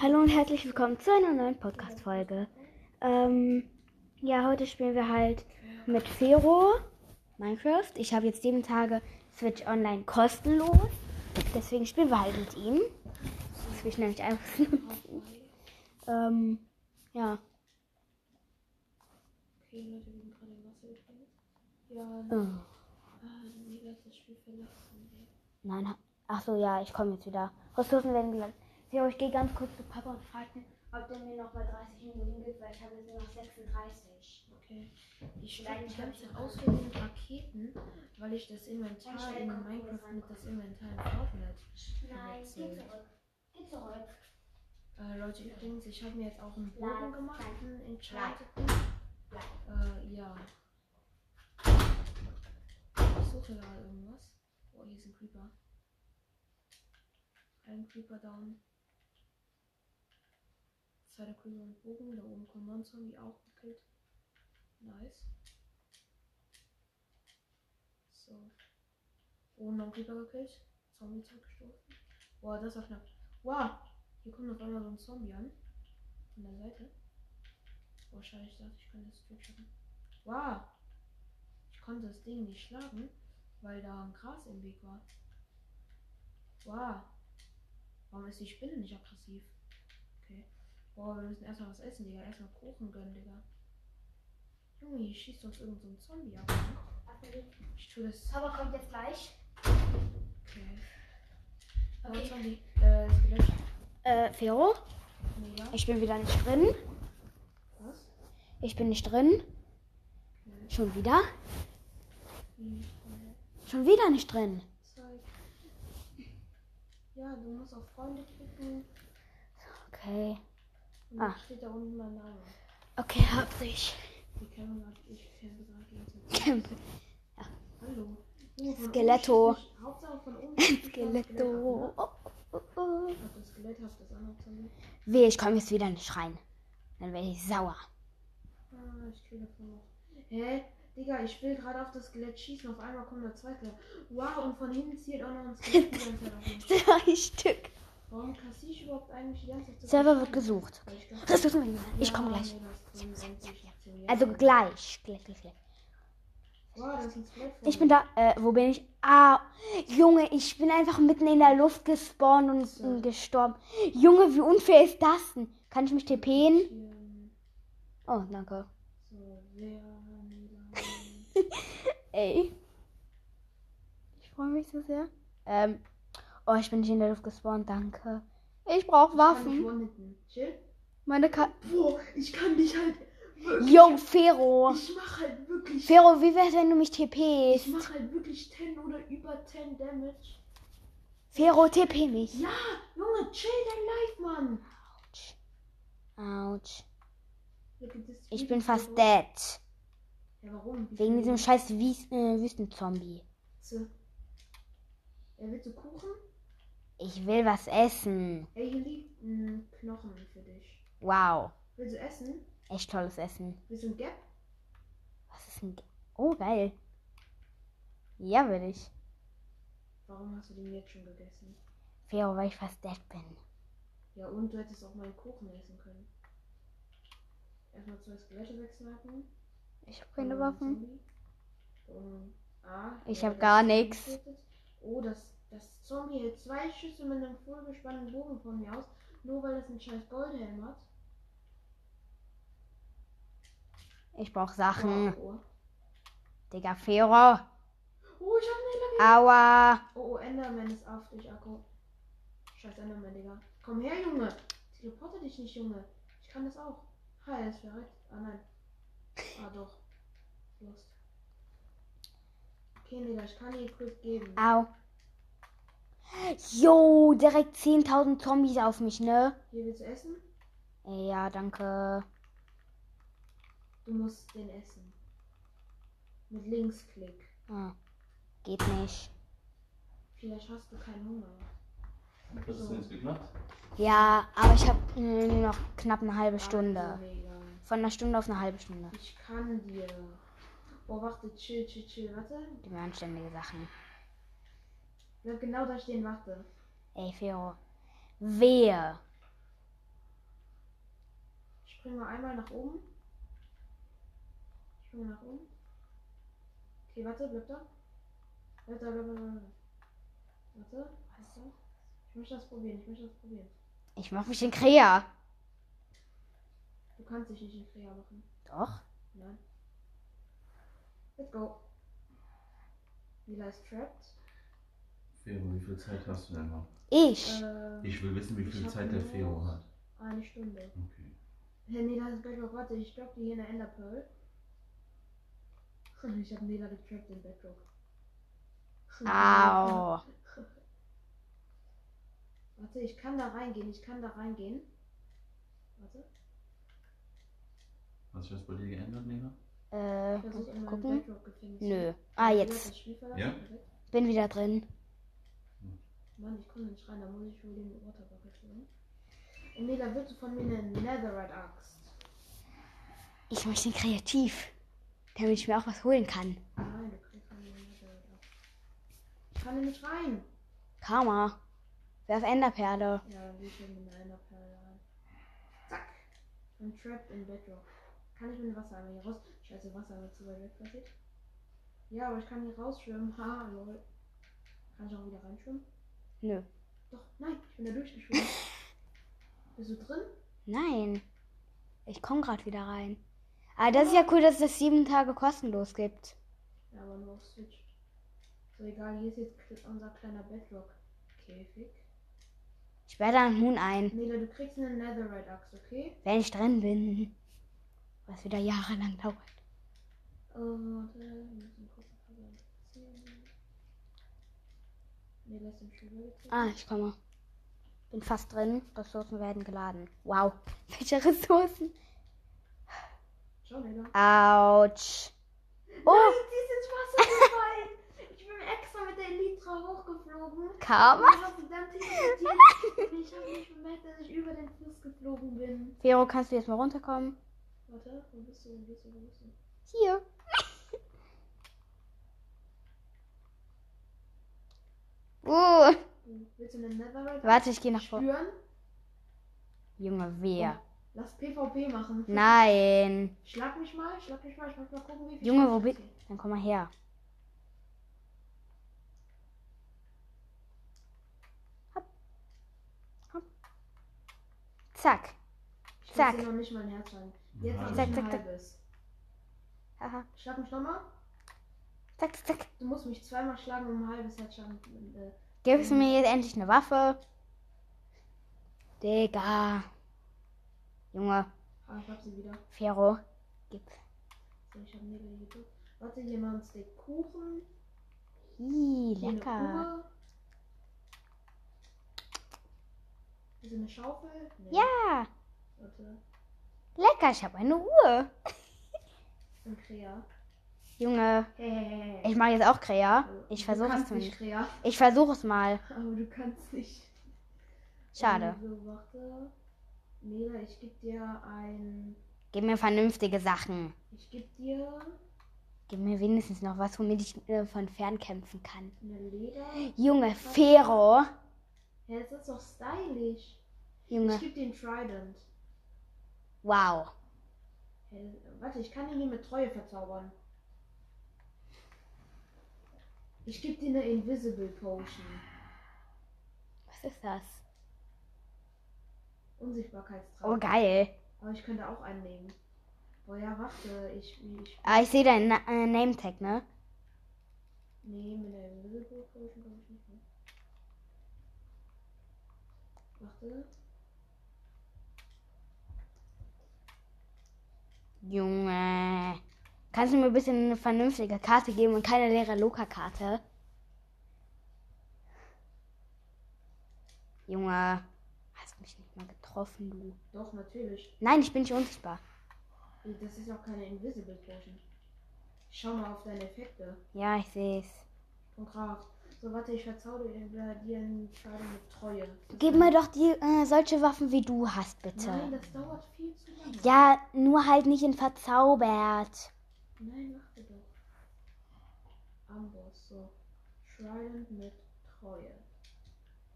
Hallo und herzlich willkommen zu einer neuen Podcast-Folge. Ähm, ja, heute spielen wir halt mit Fero Minecraft. Ich habe jetzt sieben Tage Switch Online kostenlos. Deswegen spielen wir halt mit ihm. Das will ich nämlich einfach nutzen. Ähm, ja. Okay, Leute, wir sind gerade im Wasser gespielt. Ja, Oh. Nein, ach so, ja, ich komme jetzt wieder. Ressourcen werden geladen. Fero, ich gehe ganz kurz zu Papa und frage ihn, ob der mir noch bei 30 Minuten gibt, weil ich habe jetzt nur noch 36. Okay. Ich ich ganze schon Zeit Auswählen Raketen, weil ich das Inventar Ganz schnell in Minecraft mit das Inventar in Fortnite. Nein, geh verwechselt. zurück. Geh zurück. Äh, Leute, übrigens, ich habe mir jetzt auch einen Bogen gemacht, einen Enchanteden. Bleib. Äh, ja. Ich suche gerade irgendwas. Oh, hier ist ein Creeper. Ein Creeper down. Zweiter Creeper mit Bogen. Da oben kommt ein Zombie auch gekillt. Nice. So. Oh, noch Creeper gekillt. Zombie zurückgestoßen. Boah, das war knapp. Wow! Hier kommt auf einmal so ein Zombie an. Von der Seite. Boah, schade, ich dachte, ich könnte das durchschaffen. Wow! Ich konnte das Ding nicht schlagen, weil da ein Gras im Weg war. Wow! Warum ist die Spinne nicht aggressiv? Okay. Boah, wir müssen erstmal was essen, Digga. Erstmal Kuchen gönnen, Digga. Junge, hier schießt uns irgend so ein Zombie ab. Ne? Ich tue das. Papa kommt jetzt gleich. Okay. Aber Okay. Zombie. Äh, Skelett. Äh, Fero, Mega. ich bin wieder nicht drin. Was? Ich bin nicht drin. Schon wieder? Hm, Schon wieder nicht drin. Ja, du musst auf Freunde klicken. Okay. Und Ah. steht da unten mein Name. Okay, hab ich. Die Kamera hat ich gegen Camp. Hallo. Skeletto. Skeletto. ne? Oh, oh, oh. Weh, ich komme jetzt wieder nicht rein. Dann werde ich sauer. Ah, ich kriege davon noch. Hä? Digga, ich will gerade auf das Skelett schießen. Auf einmal kommen da zwei Skelette. Wow, und von hinten zielt auch noch ein Skelett. Drei Stück. Warum kassiere ich überhaupt eigentlich die ganze Zeit Server wird gesucht. Das ist mein Ich komme gleich. nee, das ist 25 Aktionen. Also gleich. Gleich, gleich, gleich. Ich bin da. Äh, wo bin ich? Ah, Junge, ich bin einfach mitten in der Luft gespawnt und So. gestorben. Junge, wie unfair ist das denn? Kann ich mich TPen? Oh, danke. Ey. Ich freue mich so sehr. Ähm. Oh, ich bin nicht in der Luft gespawnt, danke. Ich brauche Waffen. Chill. Meine Ka Boah, ich kann dich halt wirklich. Yo, Fero. Ich mach halt wirklich. Fero, wie wär's, wenn du mich Ich TPst? mach halt wirklich 10 oder über 10 Damage. Fero, TP mich. Ja, Junge, chill dein Life, Mann. Autsch. This Ich bin fast dead. Ja, warum? Wie Wegen diesem scheiß Wies äh, Wüstenzombie. Witze? Ja, willst du Kuchen? Ich will was essen. Ey, hier liegt ein Knochen für dich. Wow. Willst du essen? Echt tolles Essen. Willst du ein Gap? Was ist denn. Oh, geil. Ja, will ich. Warum hast du den jetzt schon gegessen? Fero, weil ich fast dead bin. Ja, und du hättest auch meinen Kuchen essen können. Erstmal zwei Skelette wegsnacken. Ich habe keine Waffen. Um, ah, Ich ja, hab das gar getötet. Oh, das, das Zombie hält zwei Schüsse mit einem vollgespannten Bogen von mir aus. Nur weil es einen scheiß Goldhelm hat. Ich brauch Sachen. Oh, oh. Digga, Fero. oh ich hab eine Lage. Aua. Oh, oh, Enderman ist auf dich, Akku. Scheiß Enderman, Digga. Komm her, Junge. Teleporte dich nicht, Junge. Ich kann das auch. Ha, er ist verreckt. Ah, nein. Ah, doch. Lost. Okay, Digga, ich kann dir Equip geben. Au. Jo, direkt 10.000 Zombies auf mich, ne? Hier willst du essen? Ja, danke. Du musst den essen. Mit Linksklick. Ah, geht nicht. Vielleicht hast du keinen Hunger. Was ist denn jetzt geknackt? Ja, aber ich habe nur noch knapp eine halbe Stunde. Also, Digga. Von einer Stunde auf eine halbe Stunde. Ich kann dir. Oh, warte, chill, chill, chill. Warte. Die mir anständige Sachen. Bleib genau da stehen, warte. Ey, Fero. Wehe. springe mal einmal nach oben. Ich springe nach oben. Okay, warte, bleib da. Bleib da, bleib da, bleib da. Warte, warte. Ich möchte das probieren, ich möchte das probieren. Ich mach mich in Krea. Du kannst dich nicht in Krea machen. Doch. Nein. Let's go. Mila ist trapped. Fero, wie viel Zeit hast du denn noch? Ich. Äh, Ich will wissen, wie viel Zeit der Fero hat. eine Stunde. Okay. Hey, Nela ist Bedrock. Warte, ich droppe die hier in der Enderpearl. Ich habe Nela getrappt in Bedrock. Au. Warte, ich kann da reingehen. Ich kann da reingehen. Warte. Hat sich was bei dir geändert, Nena? Äh, Ich gucken? Nö. Ah, Du jetzt. hast das? Ja? Bin wieder drin. Mann, ich komme nicht rein. Da muss ich wohl den Waterbucket holen. Und Nela, willst du von mir eine Netherite Axt? Ich möchte kreativ. Damit ich mir auch was holen kann. Nein, du kriegst von mir eine Netherite Axt. Ich kann nicht rein. Karma. Werf Enderperle. Ja, dann gehe ich in eine Enderperle rein. Zack. I'm trapped in Bedrock. Kann ich mit dem Wassereimer hier raus? Scheiße, Wassereimer zu weit weg passiert. Ja, aber ich kann hier rausschwimmen. Ha, lol. Kann ich auch wieder reinschwimmen? Nö. Doch, nein, ich bin da durchgeschwommen. Bist du drin? Nein. Ich komme gerade wieder rein. Aber das ist ja cool, dass es das sieben Tage kostenlos gibt. Ja, aber nur auf Switch. So, egal, hier ist jetzt unser kleiner Bedrock-Käfig. Sperr da einen Huhn ein, Nela, du kriegst eine Netherite-Axt, okay? wenn ich drin bin. Was wieder jahrelang dauert. Oh, warte, wir müssen gucken, was wir erzählen. Nela ist im Schulweg. Ah, ich komme. Bin fast drin. Ressourcen werden geladen. Wow. Welche Ressourcen? Schau, Nela. Autsch. Oh, Nein, sie ist ins Wasser gefallen. Ich bin extra mit der Elytra hochgeflogen. Karma. Ich habe nicht bemerkt, dass ich über den Fluss geflogen bin. Vero, kannst du jetzt mal runterkommen? Warte, wo bist du? Wo bist du? Wo bist du? Hier. Uh, Willst du eine Netherite warte, ich gehe nach vorne. spüren? Junge, wer? Lass PvP machen. Nein. Schlag mich mal, schlag mich mal. Ich muss mal gucken, wie viel Junge, wo ich bist krieg. Dann komm mal her. Hopp. Hopp. Zack. Ich Zack. dir noch nicht mal ein Herz schlagen. Jetzt Zack, hab ich zack, ein zack. halbes. Haha. Schlag mich nochmal. Zack, zack. Du musst mich zweimal schlagen, um ein halbes Herz schlagen. Äh, Gibst du mir jetzt endlich eine Waffe? Digga. Junge, ah, ich hab sie wieder. Fero. Gib. So, ich hab hier gedrückt. Warte, hier mal ein Steak Kuchen. Hier lecker. Ist eine Schaufel. Nee. Ja, Warte, lecker. Ich habe eine Uhr. ein Krea. Junge, ich mache jetzt auch Krea. Also, Ich versuche es zumindest. Krea, Ich versuche es mal. aber du kannst nicht. Schade. So, warte. Mela, ich geb dir ein. Gib mir vernünftige Sachen. Ich geb dir Gib mir wenigstens noch was, womit ich äh, von fern kämpfen kann. eine Leder. Junge, Fero. Ja, das ist doch stylisch. Junge, Ich geb dir einen Trident. wow. Hey, warte, ich kann ihn hier mit Treue verzaubern. Ich geb dir eine Invisible Potion. Was ist das? Unsichtbarkeitstrank. Oh, geil. Aber ich könnte auch einen nehmen. Oh ja, warte, ich, ich Ah, ich sehe deinen äh, Name-Tag, ne? nehme eine Invisible Potion, glaube ich nicht mehr. Warte. Junge. Kannst du mir ein bisschen eine vernünftige Karte geben und keine leere Loka-Karte? Junge. Hast mich nicht mal getroffen, du. Doch, natürlich. Nein, ich bin nicht unsichtbar. Das ist auch keine Invisible Potion. Schau mal auf deine Effekte. Ja, ich sehe es. Von Kraft. So, warte, ich verzaubere dir einen Scheidung mit Treue. Gib mir doch die äh, solche Waffen, wie du hast, bitte. Nein, das dauert viel zu lange. Ja, nur halt nicht in verzaubert. Nein, warte doch. Amboss, so. Trident mit Treue.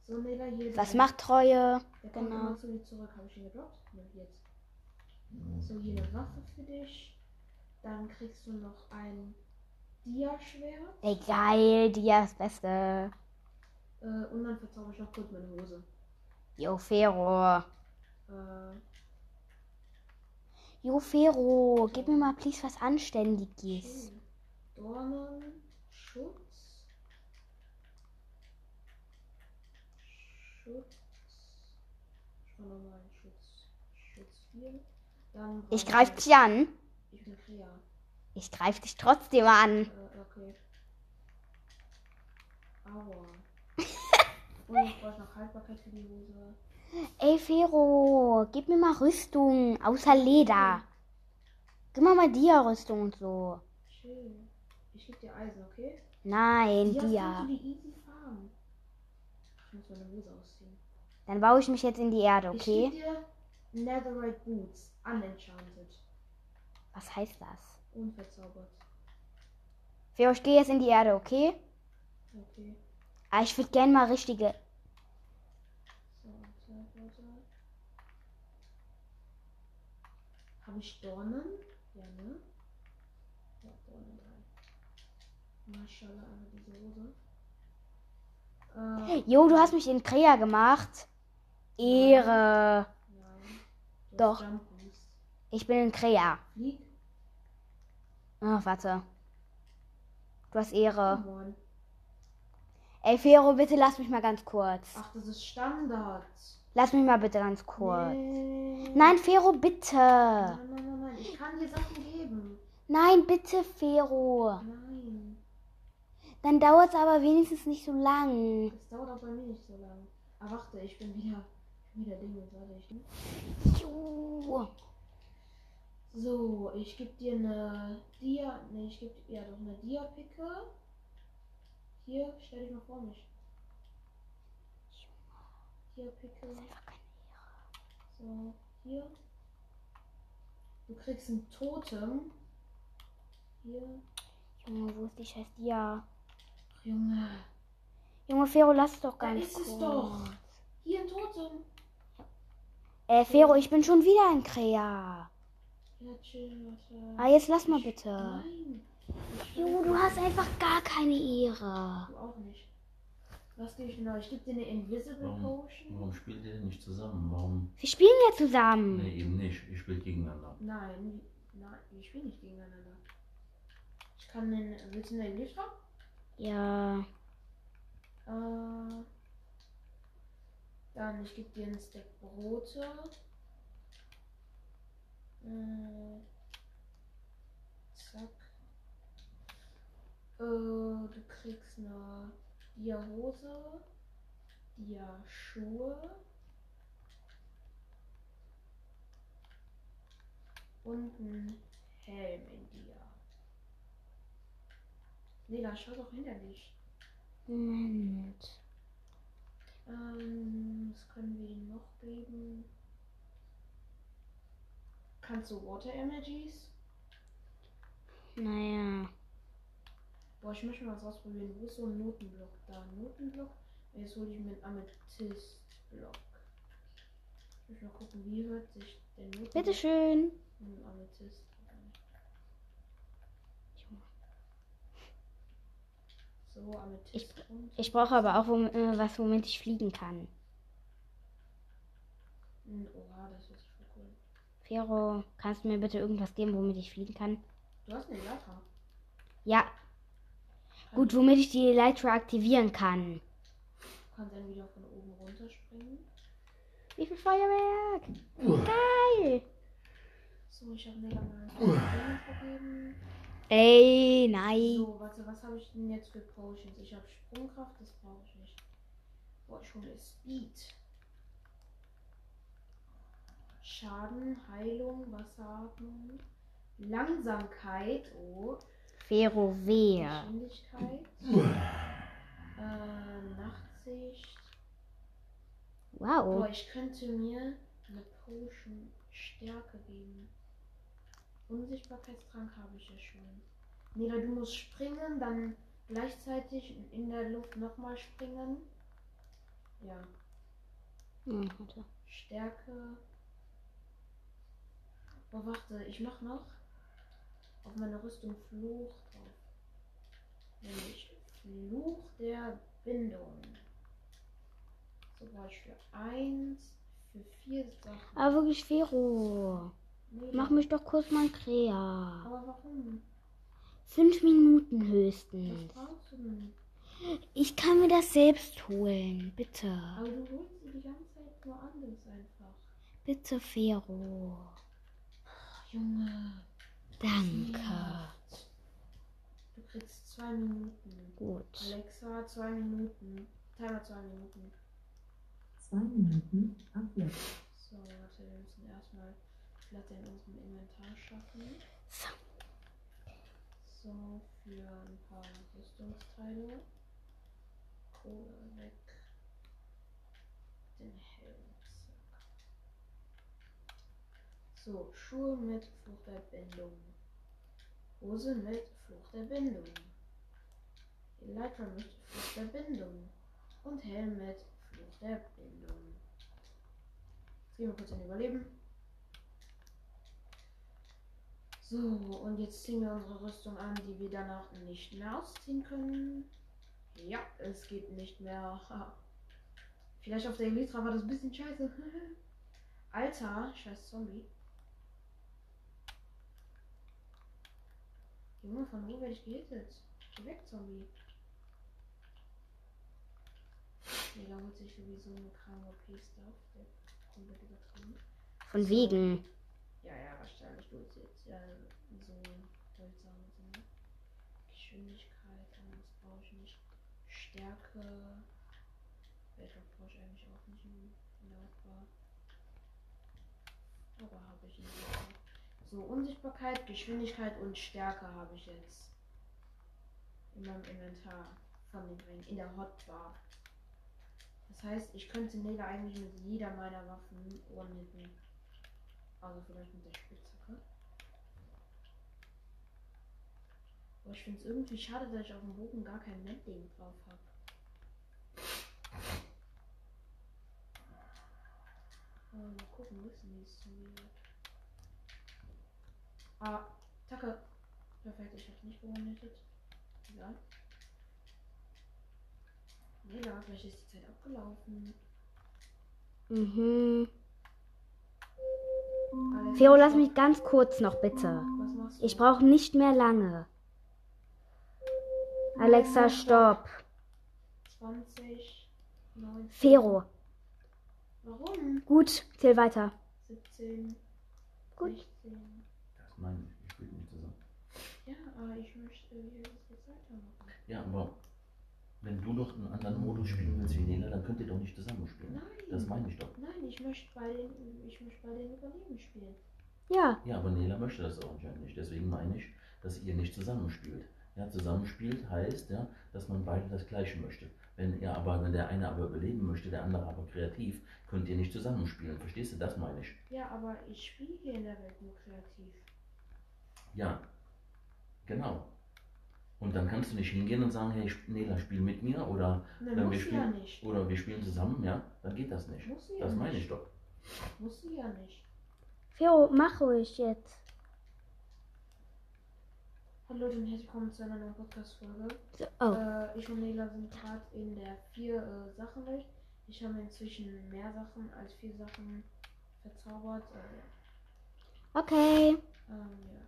So, Nela, hier. Was macht Treue? Der kommt genau. immer zu dir zurück. Habe ich ihn gedroppt? Ne, jetzt. So, hier eine Waffe für dich. Dann kriegst du noch ein Dia-Schwert. Ey, geil, die ist Beste. Äh, und dann verzauber ich noch kurz meine Hose. Jo, Fero. Äh, Jo, Fero, gib mir mal please was Anständiges. Dornen, Schutz. Schutz. Ich mach nochmal einen Schutz. Schutz 4. Dann Ich greif dich an. Ich bin Krea. Ich greif dich trotzdem an. Äh, okay. Aua. Und ich brauche noch Haltbarkeit für die Hose. Ey, Fero, gib mir mal Rüstung. Außer Leder. Gib mal mal Dia-Rüstung und so. Schön. Ich gebe dir Eisen, okay? Nein, Dia. Ich muss meine Hose ausziehen. Dann baue ich mich jetzt in die Erde, Ich okay? gebe dir Netherite Boots. Unenchanted. Was heißt das? Unverzaubert. Fero, ich gehe jetzt in die Erde, okay? Okay. Aber ich würde gerne mal richtige. So, warte, warte. Habe ich Dornen? Ja, ne? Ja, Dornen dran. Maschallah, aber diese Hose. Äh, Jo, du hast mich in Krea gemacht. Ehre. nein. Doch. Ich bin in Krea. Flieg. Ach, warte. Du hast Ehre. Ey, Fero, bitte lass mich mal ganz kurz. Ach, das ist Standard. Lass mich mal bitte ganz kurz. Nee. Nein, Fero, bitte. Nein, nein, nein, nein. Ich kann dir Sachen geben. Nein, bitte, Fero. Nein. Dann dauert es aber wenigstens nicht so lang. Das dauert auch bei mir nicht so lange. Ah, warte, ich bin wieder, ich bin wieder Dinge. Warte, ich. Jo. So, ich gebe dir eine Dia. Ne, ich gebe ja doch eine Dia-Picke. Hier, stell dich mal vor mich. Dia-Picke. So, hier. Du kriegst ein Totem. Hier. Junge, wo ist die scheiß Dia? Ach, Junge. Junge, Fero, lass es doch Da ganz ist kurz. es doch. Hier ein Totem. Äh, Fero, ich bin schon wieder in Krea. Ja, chill, warte. Ah, jetzt lass mal bitte. Nein. Jo, du hast einfach gar keine Ehre. Du auch nicht. Was gebe ich genau? Ich gebe dir eine Invisible Warum, Potion. warum spielt ihr denn nicht zusammen? Warum? Wir spielen ja zusammen. Nee, eben nicht. Ihr spielt gegeneinander. Nein, nein, wir spielen nicht gegeneinander. Ich kann den. Willst du einen Lift haben? Ja. Äh, dann, ich gebe dir einen Stack Brote. Äh, zack. Äh, du kriegst eine Dia-Hose, Dia-Schuhe und einen Helm in. Nee, da schau doch hinter dich. Moment. Ähm, was können wir ihm noch geben? Kannst du Water Energies? Naja. Boah, ich möchte mal was ausprobieren. Wo ist so ein Notenblock? Da, ein Notenblock. Jetzt hole ich mir einen Amethystblock. Ich möchte mal gucken, wie hört sich der Notenblock Bitteschön. Ein Amethyst. So, Amethyst und. Ich brauche aber auch äh, was, womit ich fliegen kann. Hm, Oha, das ist voll cool. Fero, kannst du mir bitte irgendwas geben, womit ich fliegen kann? Du hast eine Leiter. Ja. Gut, womit ich die Elytra aktivieren kann. Du kannst dann wieder von oben runterspringen. Wie viel Feuerwerk? Geil. So, ich habe mega mal ein vergeben. Ey, nein. So, warte, was habe ich denn jetzt für Potions? Ich habe Sprungkraft, das brauche ich nicht. Boah, ich hole Speed. Schaden, Heilung, Wasseratmung, Langsamkeit, oh, Fero, wer? Geschwindigkeit, äh, Nachtsicht. Wow. Boah, ich könnte mir eine Potion Stärke geben. Unsichtbarkeitstrank habe ich ja schon. Nee, du musst springen, dann gleichzeitig in der Luft nochmal springen. Ja, Hm. Stärke. Oh, warte, ich mach noch auf meine Rüstung Fluch drauf. Nämlich Fluch der Bindung. So brauche ich für eins, für vier Sachen. Aber wirklich, Vero. Nee, Mach mich doch kurz mal Krea. Aber warum? Fünf Minuten Was höchstens. brauchst du denn? Ich kann mir das selbst holen. Bitte. Aber du holst dir die ganze Zeit nur anders einfach. Bitte, Vero. Junge. Danke. Du kriegst zwei Minuten. Gut. Alexa, zwei Minuten. Timer zwei Minuten. Zwei Minuten ab jetzt. So, warte, wir müssen erstmal Platte in unserem Inventar schaffen. So. So, für ein paar Rüstungsteile. Kohle weg. Den Helm. Zack. So, Schuhe mit Fluch der Bindung. Hose mit Fluch der Bindung. Elytra mit Fluch der Bindung. Und Helm mit Fluch der Bindung. Jetzt gehen wir kurz in Überleben. So, und jetzt ziehen wir unsere Rüstung an, die wir danach nicht mehr ausziehen können. Ja, es geht nicht mehr. Vielleicht auf der Elytra war das ein bisschen scheiße. Alter, scheiß Zombie. Junge, von wo werde ich gehittet? Geh weg, Zombie. Nee, da holt sich sowieso eine kranke OP-Stuff. Der komplett übertrieben. Von wegen. Ja, ja, wahrscheinlich du jetzt ja so seltsame Dinge. Geschwindigkeit, anders brauche ich nicht. Stärke. Welcher brauche ich eigentlich auch nicht in Auswahl. Aber habe ich nicht. So, Unsichtbarkeit, Geschwindigkeit und Stärke habe ich jetzt in meinem Inventar von den Ringen, in der Hotbar. Das heißt, ich könnte Nele eigentlich mit jeder meiner Waffen one-hitten. Also vielleicht mit der Spitzhacke. Aber ich finde es irgendwie schade, dass ich auf dem Bogen gar kein Mending drauf habe. Mal gucken, wo ist denn dieses Zombie? Ah, Tacke. Perfekt, ich hab's nicht gewonnen. Egal. Da, vielleicht ist die Zeit abgelaufen. Mhm. Vero, lass mich ganz kurz noch bitte. Was machst du? Ich brauche nicht mehr lange. Alexa, stopp. 20, 19. Vero. Warum? Gut, zähl weiter. 17, Gut. 16. Das meine ich, ich spiele nicht zusammen. Ja, aber ich möchte hier das jetzt weitermachen. Ja, aber wenn du doch einen anderen Modus spielen willst wie Nela, dann könnt ihr doch nicht zusammen spielen. Nein. Das meine ich doch. Nein, ich möchte bei den, ich möchte bei den Überleben spielen. Ja. Ja, aber Nela möchte das auch anscheinend nicht. Deswegen meine ich, dass ihr nicht zusammenspielt. Ja, zusammenspielt heißt ja, dass man beide das Gleiche möchte. Wenn ihr aber, wenn der eine aber überleben möchte, der andere aber kreativ, könnt ihr nicht zusammenspielen. Verstehst du? Das meine ich. Ja, aber ich spiele hier in der Welt nur kreativ. Ja, genau. Und dann kannst du nicht hingehen und sagen, hey, Nela, spiel mit mir oder, Ne, Wenn wir ja spielen- nicht. oder wir spielen zusammen, ja, dann geht das nicht. Muss sie ja Das meine nicht. ich doch. Muss sie ja nicht. Vero, mach ruhig jetzt. Hallo Leute und herzlich willkommen zu einer neuen Podcast-Folge. So, oh. Äh, ich und Nela sind gerade in der vier äh. Ich habe inzwischen mehr Sachen als vier Sachen verzaubert. Äh, Okay. ähm, ja.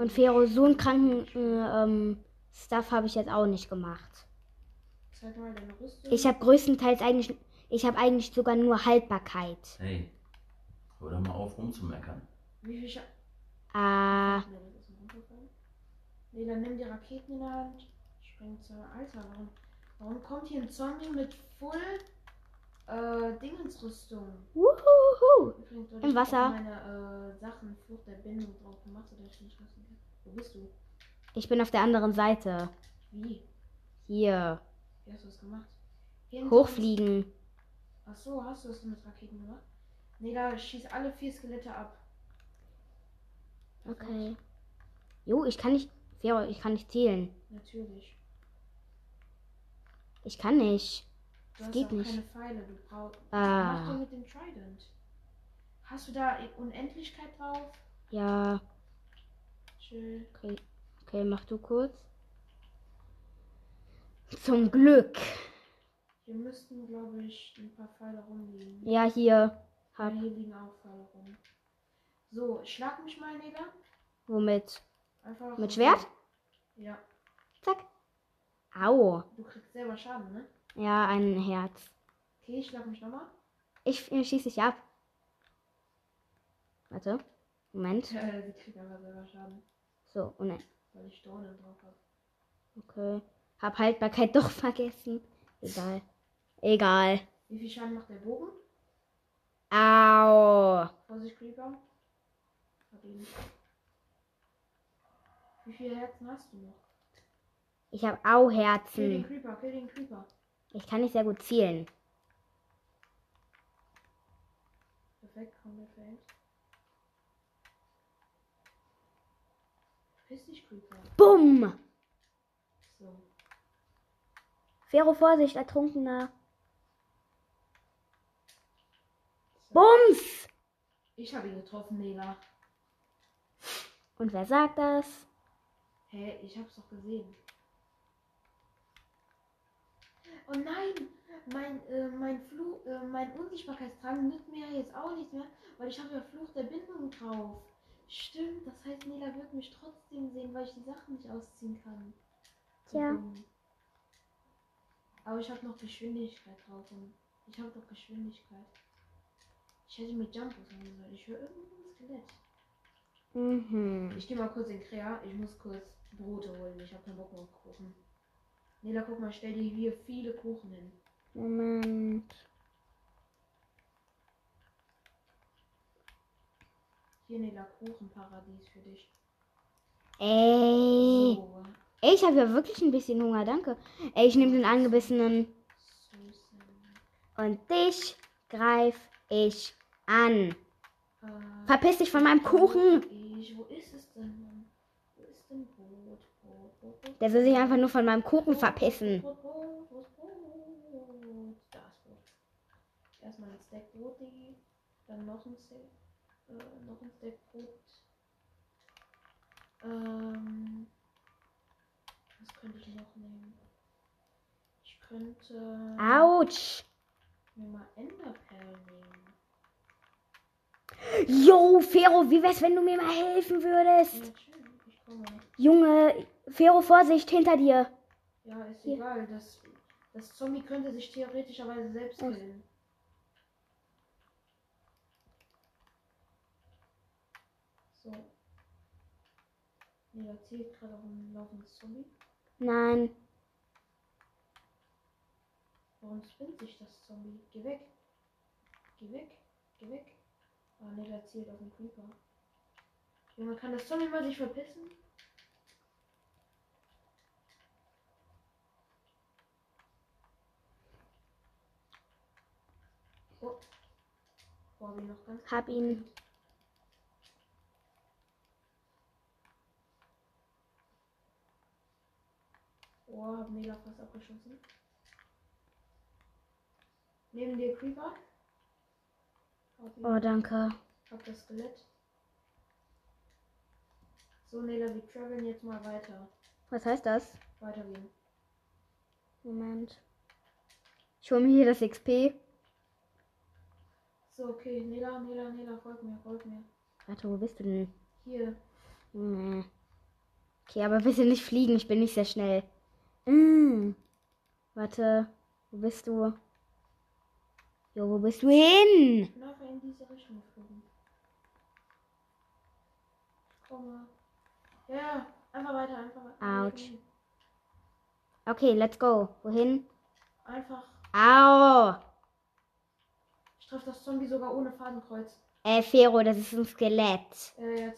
Und Vero, so einen kranken äh, ähm, Stuff habe ich jetzt auch nicht gemacht. Zeig mal deine Rüstung. Ich habe größtenteils eigentlich, ich habe eigentlich sogar nur Haltbarkeit. Hey, hör doch mal auf rumzumeckern. Wie viel Scha Ah. Nee, dann nimm die Raketen in der Hand. Spring zur. Alter, warum, warum kommt hier ein Zombie mit Full äh, Dingensrüstung? Übrigens, Im Wasser. Ich meine äh, Sachen, Flucht der Bindung drauf gemacht, oder ich nicht lassen kann. Wo bist du? Ich bin auf der anderen Seite. Wie? Hier. Wie hast du das gemacht? Hinter Hochfliegen. Ach so, hast du das mit Raketen gemacht? Nee, da schieß alle vier Skelette ab. Okay. Jo, ich kann nicht. Vero, ich kann nicht zählen. Natürlich. Ich kann nicht. Du hast geht nicht. keine Pfeile, du brauchst. Ah. Mach doch mit dem Trident. Hast du da Unendlichkeit drauf? Ja, Chill. okay. Okay, mach du kurz. Zum Glück. Hier müssten, glaube ich, ein paar Pfeile rumliegen. Ja, hier. Ja, Hab. hier liegen auch Pfeile rum. So, schlag mich mal, Nela. Womit? Einfach. Mit Schwert? Ja. Zack. Au. Du kriegst selber Schaden, ne? Ja, ein Herz. Okay, ich schlag mich nochmal. Ich äh, schieße dich ab. Warte. Moment. Ja, sie kriegt aber selber Schaden, So, oh nein. weil ich Dornen drauf habe. Okay. Hab Haltbarkeit doch vergessen. Egal. Egal. Wie viel Schaden macht der Bogen? Au. Vorsicht, Creeper. Hab ihn. Wie viele Herzen hast du noch? Ich habe Au Kill den Herzen. Creeper, kill den Creeper. Ich kann nicht sehr gut zielen. Perfekt, komplett verhängt. Verpiss dich, Creeper. Bumm. So. Vero, Vorsicht, Ertrunkener. so. Bums. Ich habe ihn getroffen, Nela. Und wer sagt das? Hä, ich hab's doch gesehen. Oh nein! Mein, äh, mein Fluch, äh, mein Unsichtbarkeitstrang nützt mir jetzt auch nichts mehr, weil ich habe ja Fluch der Bindung drauf. Stimmt, das heißt, Nela wird mich trotzdem sehen, weil ich die Sachen nicht ausziehen kann. Tja. Aber ich habe noch Geschwindigkeit drauf und ich habe doch Geschwindigkeit. Ich hätte mit Jump sagen sollen. Ich höre irgendwo ein Skelett. Mhm. Ich gehe mal kurz in Krea. Ich muss kurz Brote holen. Ich habe keinen Bock mehr auf Kuchen. Nela, guck mal, stell dir hier viele Kuchen hin. Moment. Hier, Nela, Kuchenparadies für dich. Ey. So. Ey, ich habe ja wirklich ein bisschen Hunger, danke. Ey, ich nehme den angebissenen. Und dich greif ich an. Äh, Verpiss dich von meinem Kuchen. Ich, wo ist es denn, Mann? Wo ist denn Brot? Brot, Brot, Brot. Der will sich einfach nur von meinem Kuchen verpissen. Erstmal ein Stack Brot, Digi. Dann noch ein Stack. Äh, noch ein Stack Brot. Ähm. Was könnte ich noch nehmen? Ich könnte Autsch. mir mal Enderperlen nehmen. Yo, Fero, wie wär's, wenn du mir mal helfen Ja, würdest? schön. Ich komme. Junge, Fero, Vorsicht, hinter dir. Ja, ist Hier. egal. Das, das Zombie könnte sich theoretischerweise selbst killen. So. Nee, da zählt gerade auf ein laufendes Zombie. Nein. Warum spinnt sich das Zombie? Geh weg. Geh weg. Geh weg. Ah, nee, da zählt auf einen Creeper. Junge, kann das Zombie mal sich verpissen? Oh. Hab ich noch ganz Hab ihn. Oh, hab mega fast abgeschossen. Neben dir Creeper. Ihn. Oh, danke. hab das Skelett. So, Nela, wir traveln jetzt mal weiter. Was heißt das? Weitergehen. Moment. Ich hole mir hier das XP. So, okay, Nela, Nela, Nela, folg mir, folg mir. Warte, wo bist du denn? Hier. Nee. Okay, aber bitte nicht fliegen, ich bin nicht sehr schnell. Mm. Warte, wo bist du? Jo, wo bist du hin? Ich bin einfach in diese Richtung geflogen. Ich komme. Ja, einfach weiter, einfach weiter. Autsch. Okay, let's go. Wohin? Einfach. Au! Ich treffe das Zombie sogar ohne Fadenkreuz. Äh, Fero, das ist ein Skelett. Äh, ja,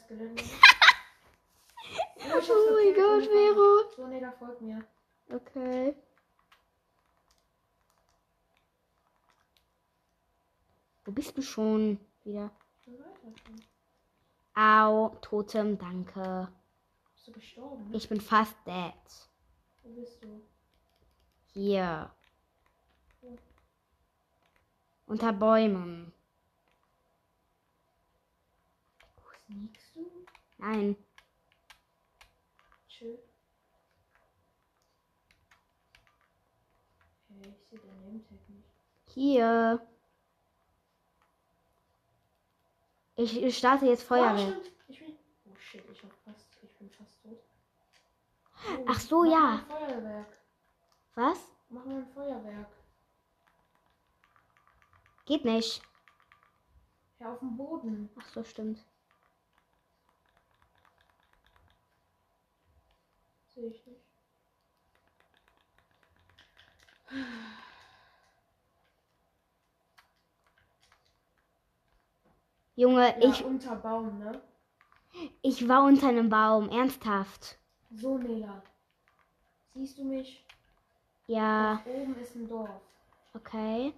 hab's Oh mein Gott, Vero. So, nee, da folgt mir. Okay. Wo bist du schon? Wieder. Ich bin weiter schon. Au, Totem, danke. Bist du gestorben? Ich bin fast dead. Wo bist du? Hier. Unter Bäumen. Sneakst du? Nein. Chill. Okay, ich sehe dein Nametag nicht. Hier. Ich starte jetzt Oh, Feuerwehr. stimmt. Ich bin. Oh shit, ich, hab fast, ich bin fast tot. Oh, Ach so, ja. Feuerwerk. Was? Mach mal ein Feuerwerk. Geht nicht. Ja, auf dem Boden. Ach so, stimmt. Sehe ich nicht. Junge, Ja, ich, unter Baum, ne? ich war unter einem Baum. Ernsthaft. So, Nela. Siehst du mich? Ja, Da oben ist ein Dorf. okay.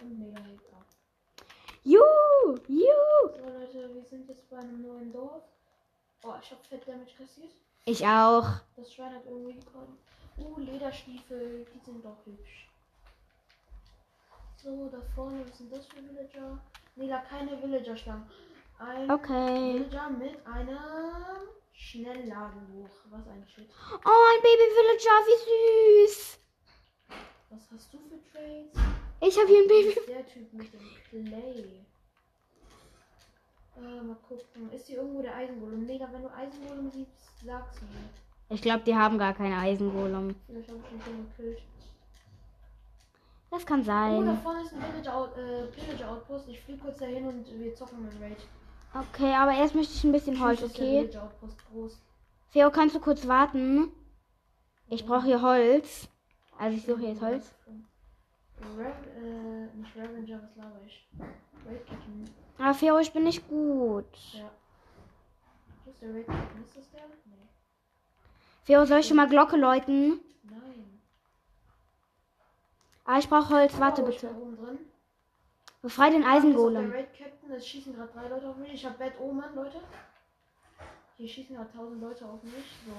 Und hebt ab. Juhu, juhu. So, Leute, wir sind jetzt bei einem neuen Dorf. Oh, ich hab Fett Damage kassiert. Ich auch. Das Schwein hat irgendwie gekommen. Uh, Lederstiefel, die sind doch hübsch. So, da vorne, was sind das für Villager? Nee, da keine Villager-Schlangen. Ein Okay. Villager mit einem Schnellladenbuch. Was ein Shit. Oh, ein Baby Villager, wie süß. Was hast du für Trades? Ich habe hier ein Baby. der Typ mit dem Clay. Äh, mal gucken. Ist hier irgendwo der Eisengolem? Da wenn du Eisengolem siehst, sag's mir. Ich glaube, die haben gar keine Eisengolem. Vielleicht habe ich schon den gekillt. Das kann Oh, da sein. vorne ist ein Villager, Out, äh, Pillager Outpost. Ich fliege kurz dahin und wir zocken mit Raid. Okay, aber erst möchte ich ein bisschen Holz, okay? Feo, kannst du kurz warten? Ich brauche hier Holz. Also ich suche jetzt Holz. Rev, äh, nicht Revenger, was laber ich? Raid Captain. Aber Feo, ich bin nicht gut. Ja. Ist der Raid Captain? Ist das der? Nee. Feo, soll ich schon mal Glocke läuten? Nein. Ah, ich brauche Holz. Warte oh, bitte. Befrei den Der Eisengolem. Raid Captain, es schießen gerade drei Leute auf mich. Ich habe Bad Omen, Leute. Hier schießen gerade tausend Leute auf mich. So.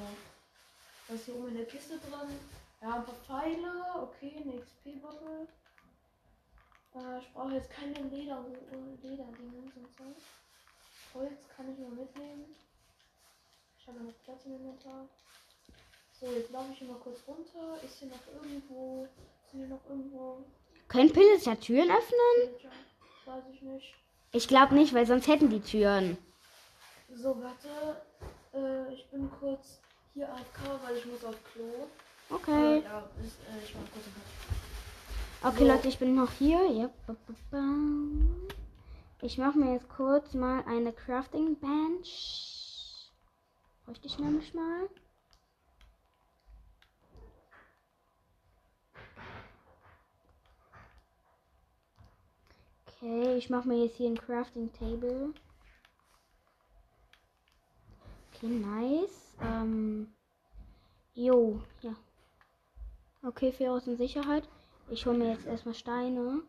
Was ist hier oben in der Kiste drin? Ja, ein paar Pfeile. Okay, eine XP-Bottle. Äh, ich brauche jetzt keine Leder, Lederdinge und so. Holz kann ich mal mitnehmen. Ich habe noch Platz im Inventar. So, jetzt laufe ich hier mal kurz runter. Ist hier noch irgendwo. Sind hier noch irgendwo. Können Pillager Türen öffnen? Weiß ich nicht. Ich glaube nicht, weil sonst hätten die Türen. So, warte. Äh, ich bin kurz hier AFK, weil ich muss auf Klo. Okay. Okay. Leute, ich bin noch hier. Ich mache mir jetzt kurz mal eine Crafting Bench. Bräuchte ich nämlich mal. Okay, ich mache mir jetzt hier ein Crafting Table. Okay, nice. Ähm, jo, ja. Okay, für aus in Sicherheit. Ich hole mir jetzt erstmal Steine.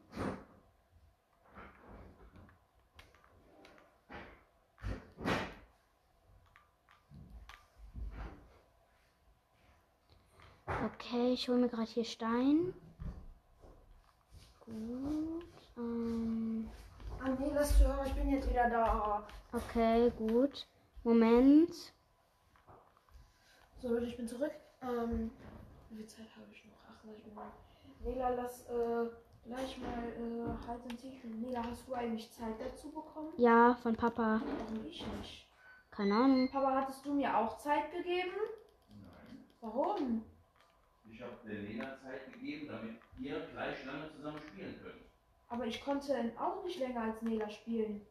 Okay, ich hole mir gerade hier Stein. Gut. Ähm, Ah, nee, lass hören, ich bin jetzt wieder da. okay, gut. Moment. So, Leute, ich bin zurück. Ähm, wie viel Zeit habe ich noch? Ach, ich noch. Nela, lass äh, gleich mal äh, halt in sich. Nela, hast du eigentlich Zeit dazu bekommen? Ja, von Papa. Warum ich nicht? Keine Ahnung. Papa, hattest du mir auch Zeit gegeben? Nein. Warum? Ich habe der Lena Zeit gegeben, damit ihr gleich lange zusammen spielen könnt. Aber ich konnte auch nicht länger als Nela spielen.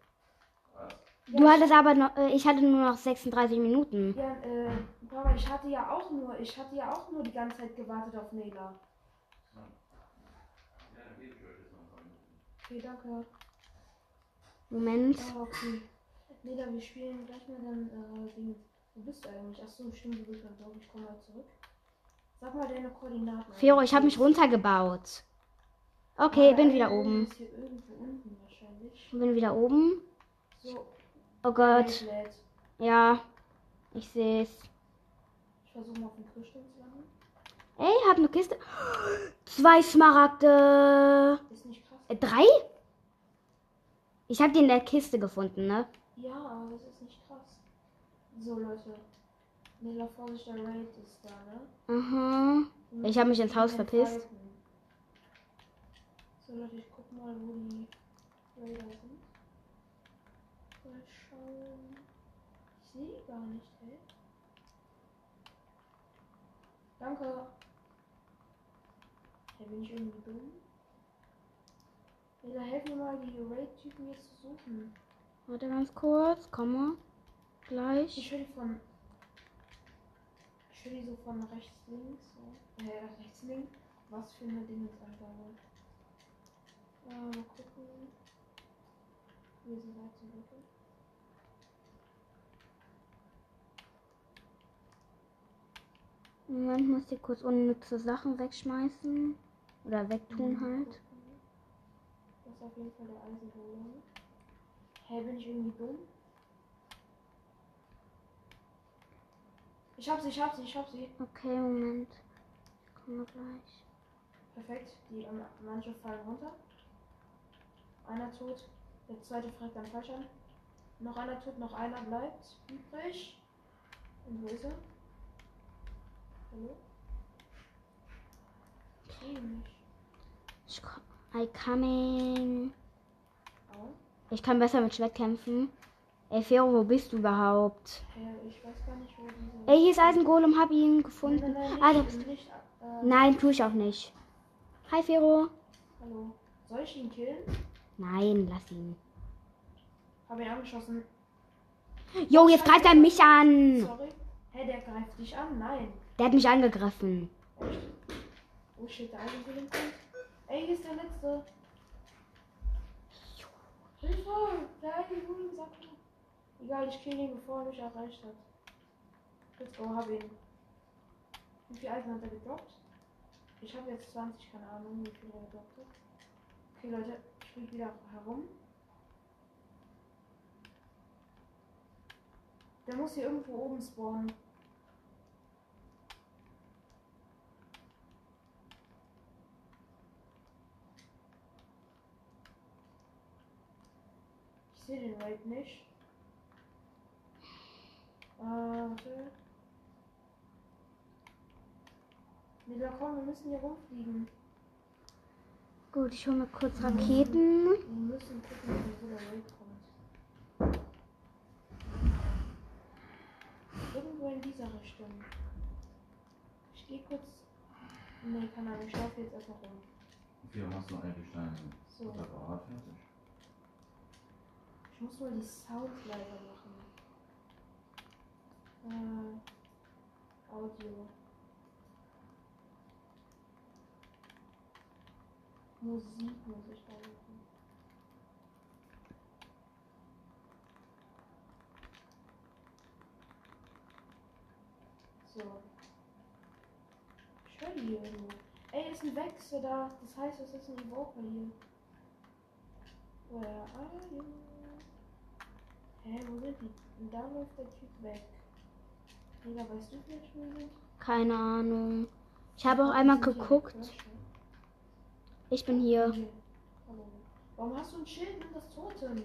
Was? Du hattest aber noch, äh, ich hatte nur noch 36 Minuten. Ja, äh, Papa, ich hatte ja auch nur, ich hatte ja auch nur die ganze Zeit gewartet auf Nela. Ja. Okay, danke. Moment. Ah, okay. Nela, wir spielen gleich mal dann, äh, Ding. Wo bist du eigentlich? Achso, stimmt, du bist dann doch. Ich komme mal zurück. Sag mal deine Koordinaten. Fero, ich habe mich runtergebaut. Okay, Ah, bin wieder der oben. Bin wieder oben. So, Oh Gott. Ja. Ich sehe es. Ich versuche mal auf den Kirchturm zu landen. Ey, hab eine Kiste. Zwei Smaragde. Ist nicht krass. Äh, drei? Ich habe die in der Kiste gefunden, ne? Ja, aber das ist nicht krass. So, Leute. Nella Vorsicht, der Raid ist da, ne? Aha. Ich hab mich ins Haus verpisst. So, Leute, ich guck mal, wo die Raider sind. Mal schauen. Ich sehe gar nicht, ey. Danke. Hey, bin ich irgendwie dumm? Nella, helf mir mal, die Raid-Typen jetzt zu suchen. Warte ganz kurz. Komme. Ich Gleich. höre die von. Ich höre die so von rechts, links. So. Äh, rechts, links. Was für eine Dingensangabe. Äh, mal gucken. Wir sind weit zum Glück. Moment, muss ich kurz unnütze Sachen wegschmeißen. Oder wegtun Mhm, halt. Das ist auf jeden Fall der Eisenholm. Hä, bin ich irgendwie dumm? Ich hab sie, ich hab sie, ich hab sie. Okay, Moment. Ich komme gleich. Perfekt. Die ähm, manche fallen runter. Einer tot. Der zweite fragt dann falsch an. Noch einer tot, noch einer bleibt übrig. Und wo ist er? Hallo? Ich sehe ihn nicht. Ich ko- I coming. Au. Ich kann besser mit Schwert kämpfen. Ey, Fero, wo bist du überhaupt? Hä, ich weiß gar nicht, wo diese. Ey, hier ist Eisengolem, hab ihn gefunden. nein, nein, Ah, da nicht, bist du. nicht, äh, Nein, tu ich auch nicht. Hi, Fero. Hallo. Soll ich ihn killen? Nein, lass ihn. Hab ihn angeschossen. Jo, jetzt greift er mich an. Sorry. Hä, der greift dich an? Nein. Der hat mich angegriffen. Oh shit, der eine kommt. Ey, hier ist der letzte. Hilfe! Der eine Jungen sagt. Egal, ich kill ihn, bevor er mich erreicht hat. Let's go, hab ihn. Wie viel Eisen hat er gedroppt? Ich habe jetzt 20, keine Ahnung, wie viel er gedroppt hat. Okay, Leute, ich fliege wieder herum. Der muss hier irgendwo oben spawnen. Sehe den Raid nicht. Äh, warte. Nee, da komm, wir müssen hier rumfliegen. Gut, ich hole mir kurz Raketen. Wir müssen gucken, wo der Raid kommt. Irgendwo in dieser Richtung. Ich gehe kurz. Nee, kann nicht. Ich laufe jetzt erstmal rum. Wie machst du eigentlich dein So. Apparat fertig? Ich muss mal die Sounds leiser machen. Äh, Audio. Musik muss ich da machen. So. Ich höre hier irgendwo. Ey, ist ein Wechsel da. Das heißt, es ist ein Evoker hier. Where are you? Hä, wo sind die? Und da läuft der Typ weg. Digga, weißt du vielleicht, die sind? Keine Ahnung. Ich habe auch einmal geguckt. Ich bin hier. Warum hast du ein Schild mit das Totem?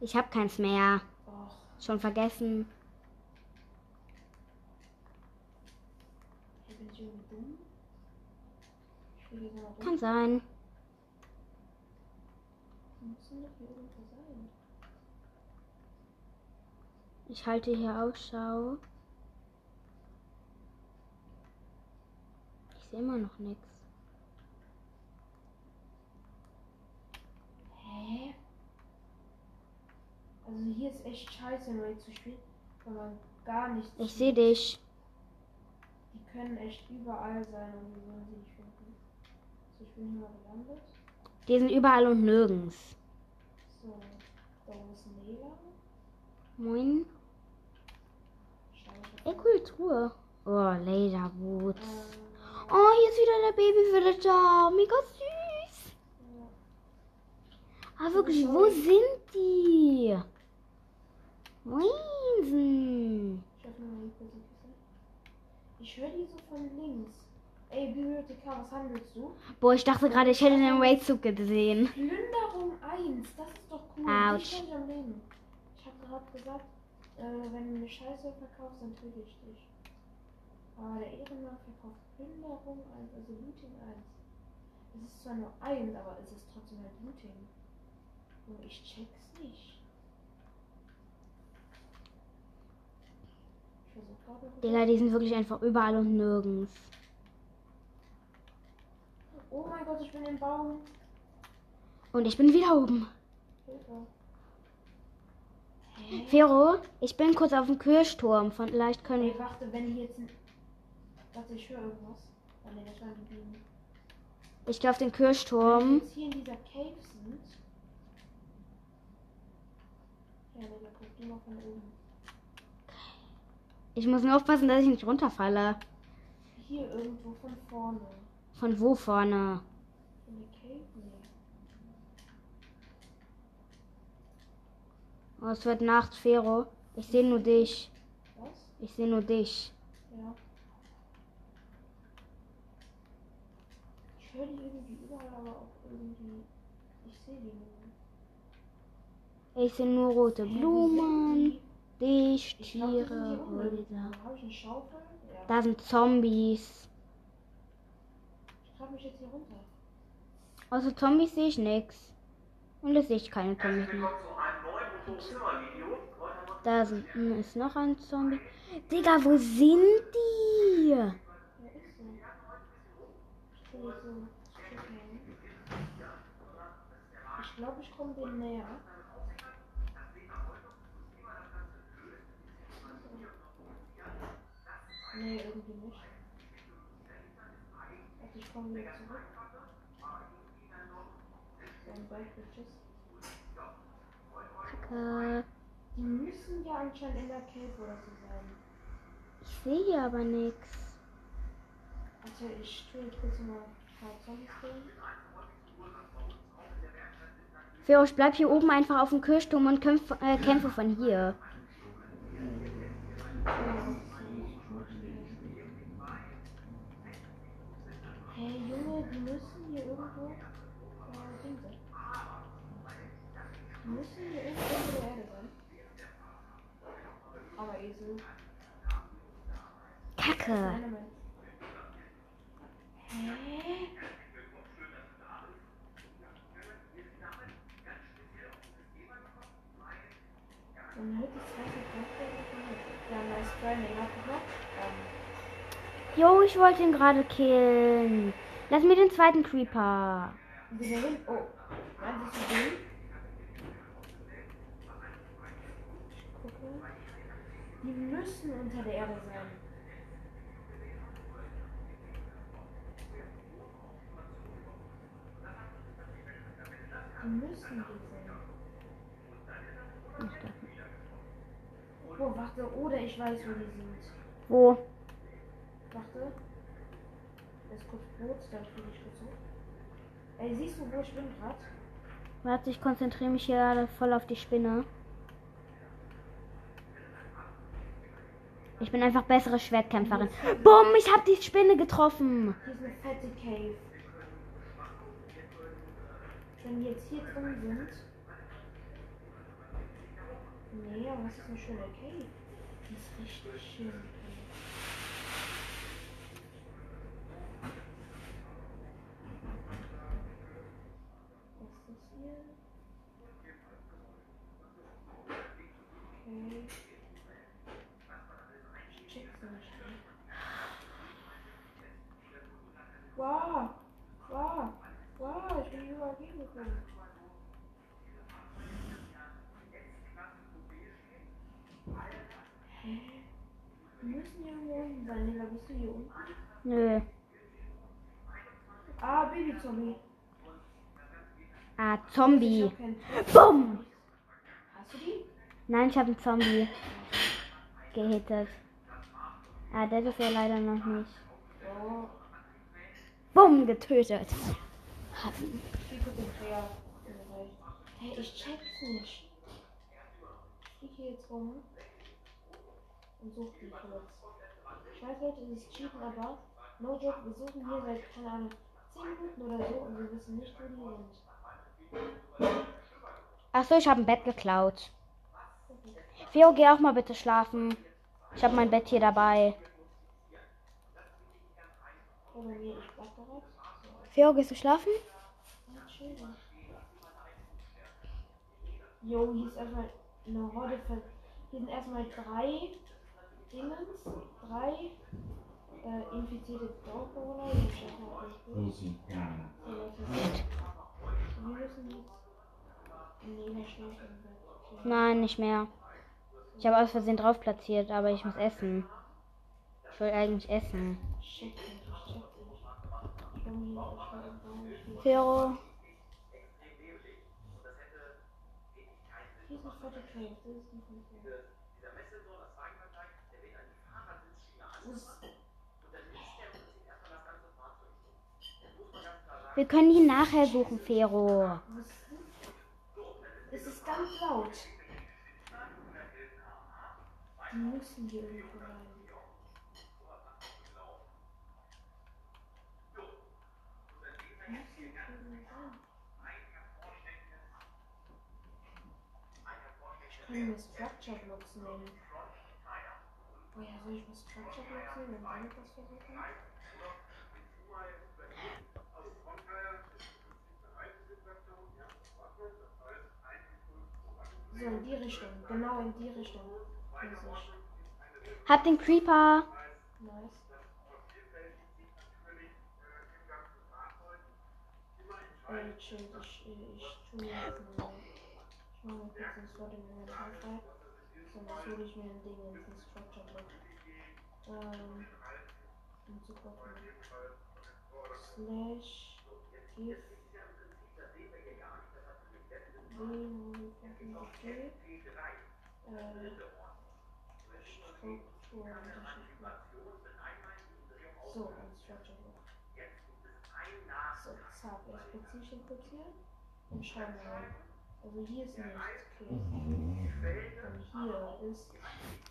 Ich habe keins mehr. Ach, Schon vergessen. Kann sein. Müssen doch hier irgendwo sein. Ich halte hier Ausschau. Ich sehe immer noch nichts. Hä? Also hier ist echt scheiße, Raid zu spielen, weil man gar nichts Ich sehe dich. Die können echt überall sein und wir sollen sie nicht finden. So, ich bin hier mal gelandet. Die sind überall und nirgends. So, da ist ein Nela. Moin. Ey, cool, Truhe. Oh, Laser Boots. Oh, hier ist wieder der Baby Villager. Mega süß. Ah, wirklich, wo sind die? Moinsen. Ich höre die so von links. Ey, Bibliothekar, was handelst du? Boah, ich dachte gerade, ich hätte den Raid-Zug gesehen. Plünderung 1, das ist doch Cool, Autsch. ich. Ich hab gerade gesagt, äh, wenn du eine Scheiße verkaufst, dann töte ich dich. Aber der Ehrenmann verkauft Plünderung 1, also Looting 1. Es ist zwar nur 1, aber es ist trotzdem halt Looting. Nur ich check's nicht. Ich versuch gerade. Digga, die sind wirklich einfach überall und nirgends. Oh mein Gott, ich bin im Baum. Und ich bin wieder oben. Hilfe. Hä? Fero, ich bin kurz auf dem Kirchturm. Vielleicht können wir. warte, wenn hier jetzt. Warte, ich höre irgendwas. Nee. Ich gehe auf den Wenn wir Kirchturm. hier in dieser Cave sind. Ja, guck die mal von oben. Ich muss nur aufpassen, dass ich nicht runterfalle. Hier irgendwo von vorne. Von wo vorne? In der Cave? Nee. Oh, es wird Nacht, Fero. Ich sehe nur dich. Was? Ich sehe nur dich. Ja. Ich höre die irgendwie überall, aber auch irgendwie. Ich sehe die nur. Ich sehe nur rote Blumen, die? dich, Tiere. Häuser. Habe ich eine Schaufel? Ja. Da sind Zombies. Ich trage mich jetzt hier runter. Außer Zombies sehe ich nichts. Und da sehe ich keine Zombies mehr. Da sind, ist noch ein Zombie. Digga, wo sind die? Ich glaube, ich komme denen näher. Nee, irgendwie nicht. Warte, ich komme wieder zurück. So, ein Bike Bridges. Kacke. Die müssen ja anscheinend in der Cave oder so sein. Ich sehe hier aber nichts. Warte, ich tue kurz mal ein paar Zombies killen. Fero, ich bleib hier oben einfach auf dem Kirchturm und kämpf, äh, kämpfe von hier. Hey Junge, die müssen hier irgendwo. Äh, Ding sein. Die müssen hier irgendwo unter der Erde sein. Aber Esel. Kacke. Dynamite. Hä? Und heute ist was Ja, nice noch? Ähm, Jo, ich wollte ihn gerade killen. Lass mir den zweiten Creeper. wieder hin. Oh, meinst du den? Ich gucke. Die müssen unter der Erde sein. Die müssen die sein. Oh, warte, oder ich weiß, wo die sind. Wo? Warte. Ist kurz Brot, dann kriege ich kurz hoch. Ey, siehst du, wo ich bin gerade? Warte, ich konzentriere mich hier gerade voll auf die Spinne. Ich bin einfach bessere Schwertkämpferin. Bumm, ich habe die Spinne getroffen. Eine fette Cave. Wenn die jetzt hier drin sind. Nee, aber was ist eine schöne Cave? Die ist richtig schön. Was ist das hier? Okay. Ich check's nicht. ne? Wow! Wow! Wow, ich bin überall hingekommen. Hä? Wir müssen ja irgendwo unten sein, Digga. Bist du hier unten? Nö. Ah, Babyzombie. Ah, Zombie. Bumm. Hast du die? Nein, ich habe einen Zombie gehittet. Ah, das ist ja leider noch nicht. Oh, Bumm, getötet. Potenzial. Hey, ich check's nicht. Ich hier jetzt rum und such die kurz. Ich weiß, Leute, das ist cheaten, aber no joke, wir suchen hier seit, keine Ahnung, 10 Minuten oder so und wir wissen nicht, wo die sind. Ach so, ich habe ein Bett geklaut. Fero, geh auch mal bitte schlafen. Ich habe mein Bett hier dabei. Fero, gehst du schlafen? Ja, chill. Jo, hier ist erstmal eine Horde von. Hier sind erstmal drei Dingens, drei äh, infizierte Dorfbewohner. So, Leute. Wir müssen jetzt. Nee, der. Nein, nicht mehr. Ich habe aus Versehen drauf platziert, aber ich muss essen. Ich will eigentlich essen. Shit, ich check nicht. Ich bin hier, ich war im Baum. Hier Fero, Hier ist ein Photo Cave, das ist nicht mehr so. wir können ihn nachher suchen, Fero. Es ist ganz laut. Die müssen hier irgendwo rein. Müssen hier irgendwo rein. Ich kann mir Structure Blocks nehmen. Oh ja, soll ich mir Structure Blocks nehmen, wenn damit was versuchen? So, in die Richtung. Genau in die Richtung. Ich. Hab den Creeper. Nice. Chill, ich, ich tu mir jetzt mal. Ich mach mal kurz den Slot in meinem frei. Sonst hole ich mir ein Ding in den Structure Block. Ähm. Um zu gucken. Slash. Gif. W. Äh. Struktur. So, ein Structure Block. So, zack, ich beziehe ich ihn kurz hier und schau mal. Also hier ist nichts, okay. Und hier ist.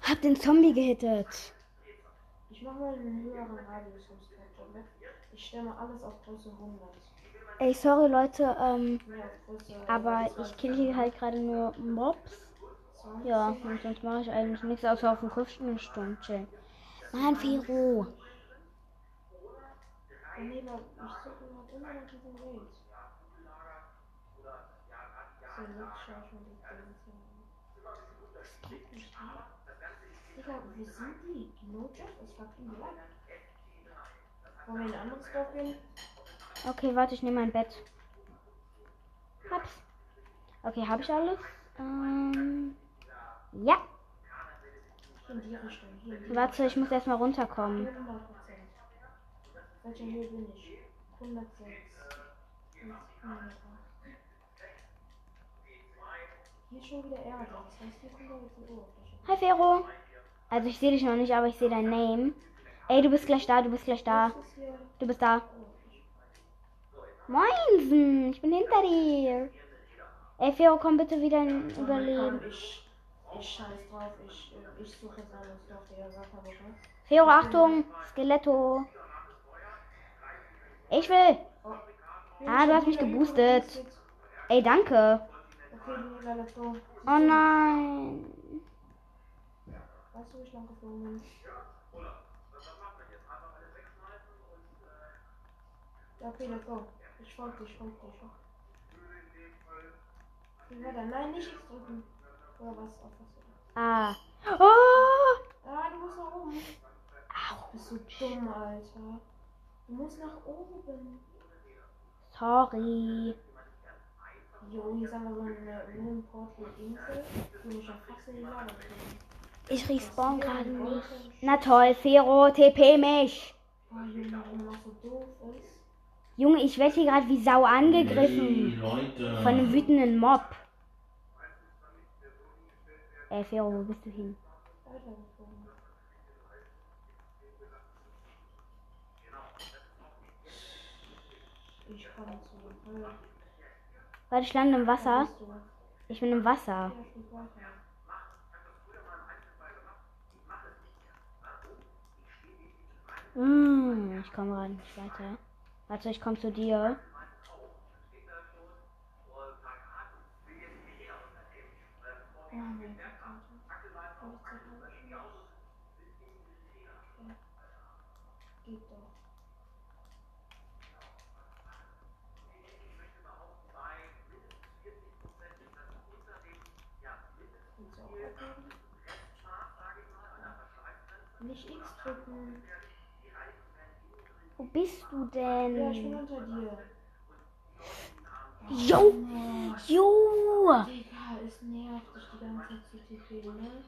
Hab den Zombie gehittet. Ich mache mal einen höheren Radius vom Structure Block. Ich stelle mal alles auf Größe 100. Ey, sorry Leute, ähm, aber ich kill hier halt gerade nur Mobs. 20. Ja, und sonst mache ich eigentlich nichts außer auf dem Kursstunden chillen. Mann, Fero. Oh nee, aber ich suche noch immer noch diesen Raid. An. Das geht nicht? Digga, wo sind die? Die ist fucking black. Wollen wir in ein anderes? Okay, warte, ich nehme mein Bett. Hab's. Okay, hab ich alles? Ähm, ja. Warte, ich muss erstmal runterkommen. 100%. Welcher Höhe bin ich? 106. Jetzt 108. Hier schon wieder Erde. Das heißt, hier kommt er jetzt die Oberfläche. Hi, Fero. Also, ich sehe dich noch nicht, aber ich sehe dein Name. Ey, du bist gleich da, du bist gleich da. Du bist da. Moinsen, ich bin hinter dir. Ey, Fero, komm bitte wieder in Überleben. Ich, ich scheiß drauf. Ich, ich suche jetzt alles auf der Wasserwoche. Fero, Achtung, Skeletto. Ich will. Ah, du hast mich geboostet. Ey, danke. Okay, Lila, let's go. Oh nein. Weißt du, wo ich lang geflogen bin? Ja, okay, let's go. Ich folge dich, ich folge dich. Wie war? Nein, nicht X drücken. Oder was? Auf was? Ah. Oh. Ah, du musst nach oben. Bist du dumm, Alter. Du musst nach oben. Sorry. Jo, hier ist einfach so eine Room Portal Insel, fast in die Lava. Ich respawn gerade nicht. Na toll, Fero, TP mich. Oh, Junge, warum das so doof ist. Junge, ich werde hier gerade wie Sau angegriffen. Leute. Von einem wütenden Mob. Ey, Fero, wo bist du hin? Ich komme zu Warte, ich lande im Wasser. Ich bin im Wasser. Mm, ich komme gerade nicht weiter. Warte, ich komme zu dir. Geht doch. Willst du auch abheben? Drücken. Wo bist du Ja, ich bin denn? unter dir. Jo! Jo! Digga, es nervt dich die ganze Zeit zu TP, ne?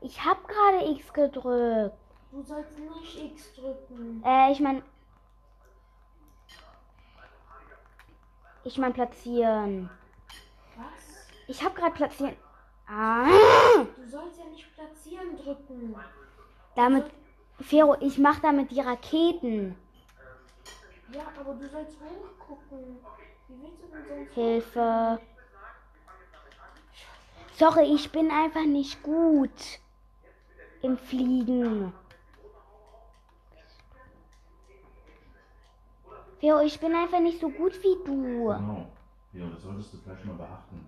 Ich hab gerade X gedrückt. Du sollst nicht X drücken. Äh, ich mein. Ich mein platzieren. Was? Ich hab gerade platzieren. Ah! Du sollst ja nicht platzieren drücken. Damit. Fero, ich mach damit die Raketen. Ja, aber du sollst hochgucken. Wie willst du denn sonst Hilfe. Sorry, ich bin einfach nicht gut im Fliegen. Fero, ich bin einfach nicht so gut wie du. Genau. Ja, das solltest du vielleicht mal beachten.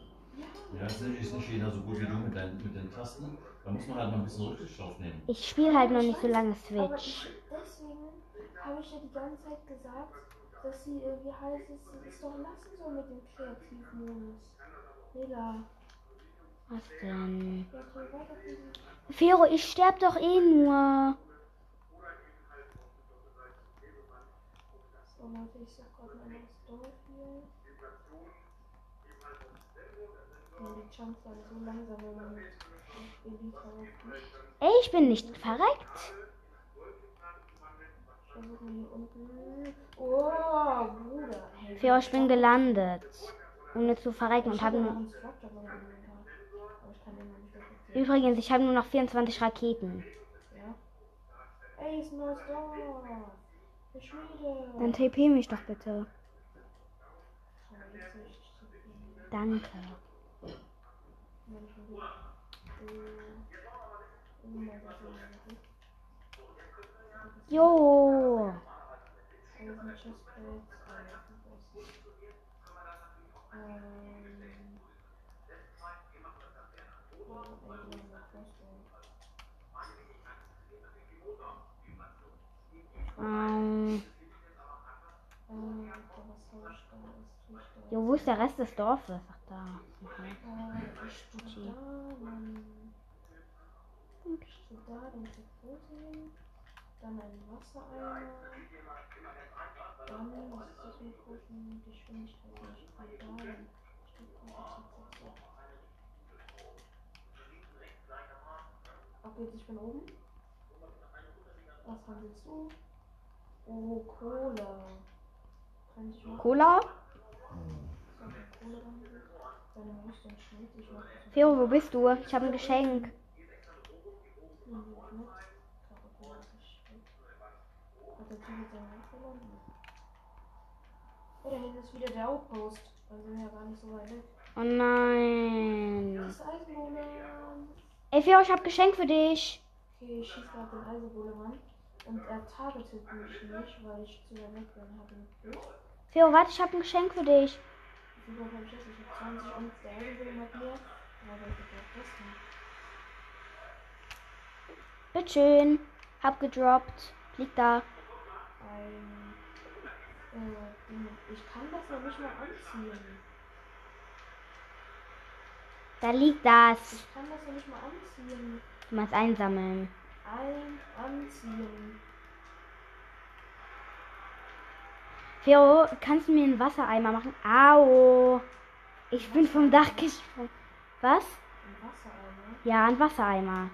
Ja, es ist nicht- ist jeder so gut wie du mit, deinen, mit den Tasten. Da muss man halt mal ein bisschen Rücksicht drauf nehmen. Ich spiele halt noch nicht so lange Aber Switch. ich, deswegen habe ich ja die ganze Zeit gesagt, dass sie, wie heißt es, es doch lassen soll mit dem Kreativmodus. Digga, Was denn? Fero, ich sterb doch eh nur. So, warte, ich sag gerade mal das Dorf hier. Ja, die Chance waren so langsam, wenn man mit Elite raufgeht. Ey, ich bin nicht verreckt. Oh, Bruder. Hey, ich bin gelandet. Ohne zu verrecken und habe nur. Übrigens, ich habe nur noch 24 Raketen. Ja. Ey, ist ein neues Dorf. Der Schmiede. Dann TP mich doch bitte. Danke. Wenn ich mal wieder- Oh. Oh mein Gott, oh mein Gott. Jo. Ähm. Jo, wo ist der Rest des Dorfes? Ach, da. Ich da meinen. Ich da den Tekrotin. Dann einen Wassereimer. Dann, das großen Geschwindigkeit? Ich da Stückkochen. Ab jetzt, ich bin oben. Was handelst du? Oh, Cola. Mal Cola? Fero, wo bist du? Ich habe ein Geschenk. Oh, da hinten ist wieder der Outpost. Dann sind wir ja gar nicht so weit weg. Oh nein. Das Eisengolem. Ey, Fero, ich habe Geschenk für dich. Okay, ich schieße gerade den Eisengolem an. Und er targetet mich nicht, weil ich zu weit weg bin. Fero, warte, ich habe ein Geschenk für dich. Viel habe ich jetzt? Ich habe 20 und der Eisengolem hat mehr. Aber ich hab das nicht. Bitteschön. Hab gedroppt. Liegt da. ein. Äh, ich kann das noch nicht mal anziehen. Da liegt das. Ich kann das noch nicht mal anziehen. Du meinst einsammeln. Ein anziehen. Fero, kannst du mir einen Wassereimer machen? Au. Ich bin vom Dach gesprungen. Was? Ein Wassereimer. Ja, ein Wassereimer.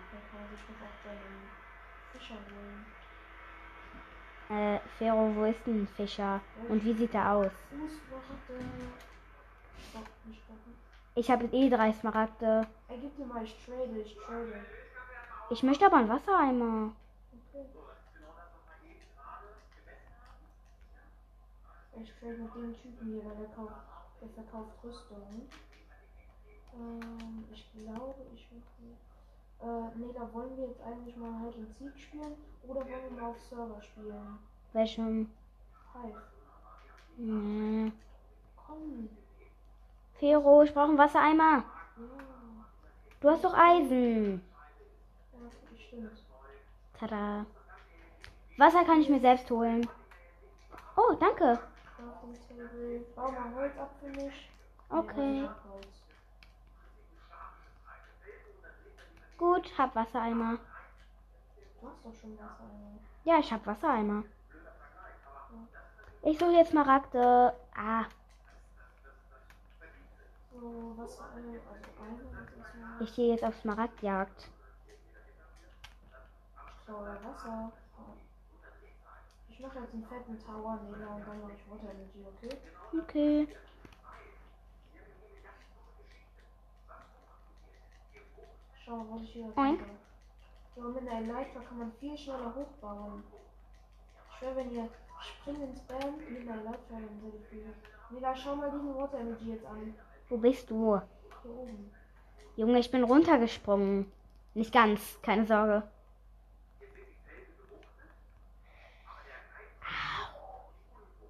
Äh, Fero, wo ist denn ein Fischer? Und wie sieht er aus? Ich habe eh drei Smaragde. Er gibt mir mal, ich trade, ich trade. Ich möchte aber einen Wassereimer. Okay. Ich trade mit dem Typen hier, weil der kauft, der verkauft Rüstungen. Ähm, ich glaube, ich mache. Äh, nee, da wollen wir jetzt eigentlich mal halt in Seed spielen oder wollen wir mal auf Server spielen? Welchem? Hive. Nee. Komm. Fero, ich brauche einen Wassereimer. Ja, Du hast doch Eisen. ja, das stimmt. Tada. Wasser kann ich mir selbst holen. Oh, danke. Crafting Table. Bau mal Holz ab für mich. Okay. ich. Gut, hab Wassereimer. Du hast doch schon Wasser. Alter. Ja, ich hab Wassereimer. Ich suche jetzt Smaragde. Ah, also ich gehe jetzt auf Smaragdjagd. So, Wasser. Ich mache jetzt einen fetten Tower, Nela, und dann mache ich Water Energy, okay? Okay. Schau, was ich hier Oink. So, mit einer Leiter kann man viel schneller hochbauen. Ich schwör, wenn ihr springen spam, mit einer Leiter, dann seid ihr viel. Nela, schau mal diesen Water Energy jetzt an. Wo bist du? Hier oben. Junge, ich bin runtergesprungen. Nicht ganz, keine Sorge.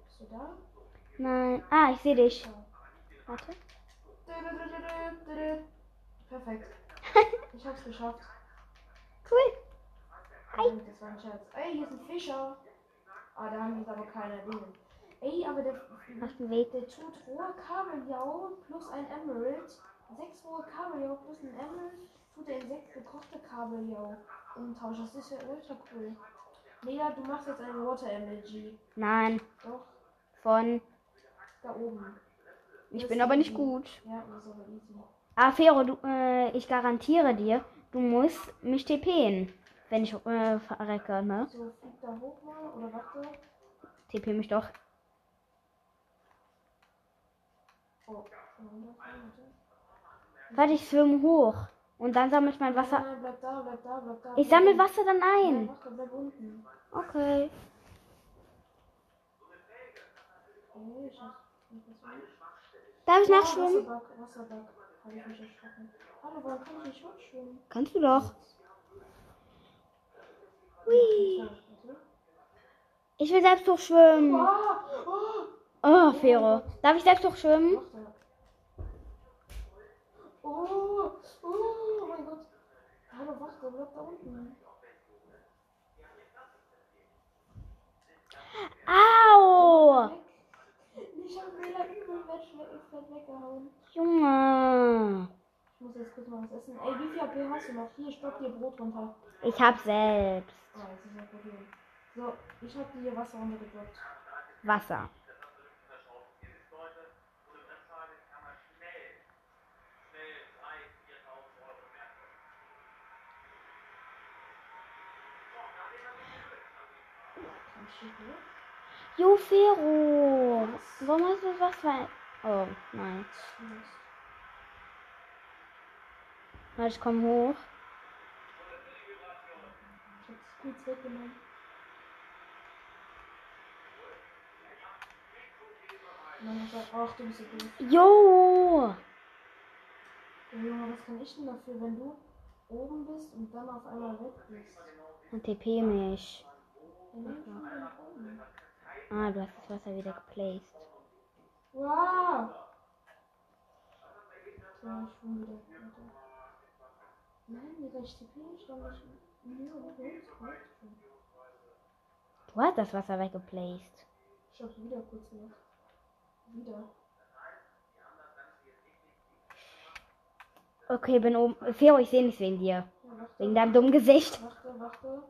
Bist du da? Nein. Ah, ich sehe dich. Warte. Perfekt. Ich hab's geschafft. Cool. Hi. Das war ein Scherz. Ey, hier ist ein Fischer. Ah, da haben die aber keine Dinge. Ey, aber der, Mach den Weg. der tut rohe Kabeljau plus ein Emerald. Sechs rohe Kabeljau plus ein Emerald. Tut er in sechs gekochte Kabeljau umtauschen. Das ist ja ultra cool. Nela, du machst jetzt eine Water Energy. Nein. Doch, Von. da oben. Ich bin aber nicht gut. Ja. Ah, Fero, du, äh, ich garantiere dir, du musst mich TPen, wenn ich äh, verrecke, ne? So, flieg da hoch mal oder warte. TP mich doch. Oh, warte. Warte, ich schwimme hoch. Und dann sammle ich mein Wasser. nein, bleib da, bleib da, bleib da. Ich sammle. Wasser dann ein. warte, bleib unten. Okay. Okay, ich hab- was war ich? Darf ich nachschwimmen? Kann ich nicht? Kannst du doch. Hui. Ich will selbst hochschwimmen. Ah, oh, Oh, Fero. Darf ich selbst hochschwimmen? warte. Oh, oh mein Gott. Hallo, warte, bleib da unten. Au! Ich hab Mela übel fett weggehauen. Junge. Ich muss jetzt kurz mal was essen. Ey, wie viel AP hast du noch? Hier, stopp dir Brot runter. Ich hab selbst Ah, das ist ja Problem. So, ich hab dir hier Wasser runtergedroppt. Wasser. Kann ich hier Jo, Fero. Warum hast du das Wasser? Oh, nein. Warte, ich komm hoch. Ich hab's hat er, ach, du bist so doof. Jo. Junge, was kann ich denn dafür, wenn du oben bist und dann auf einmal weg bist? Und TP mich. Ja, Ah, du hast das Wasser wieder geplaced. Wow! Ja, schwimme wieder. Nein, Digga, ich nicht, mit Holz brauche. Du hast das Wasser weggeplaced. Ich hab's wieder kurz gemacht. Wieder. Okay, bin oben. Fero, ich sehe nichts wegen dir. Ja. Wegen deinem dummen Gesicht. Warte, warte.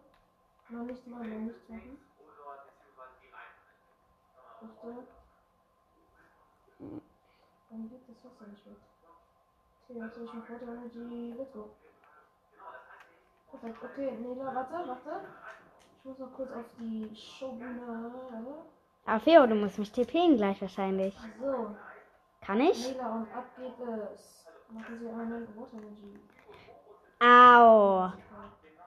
Noch nichts machen, noch nichts machen. Warte. Warum geht das Wasser nicht weg? Okay, jetzt habe ich ein Water Energy. Let's go. Perfekt, okay, Nela, warte, warte. Ich muss noch kurz auf die Showbühne. Aber Fero, du musst mich TPen gleich wahrscheinlich. So, Kann ich? Nela, und ab geht es. Machen Sie einmal Water Energy. Au.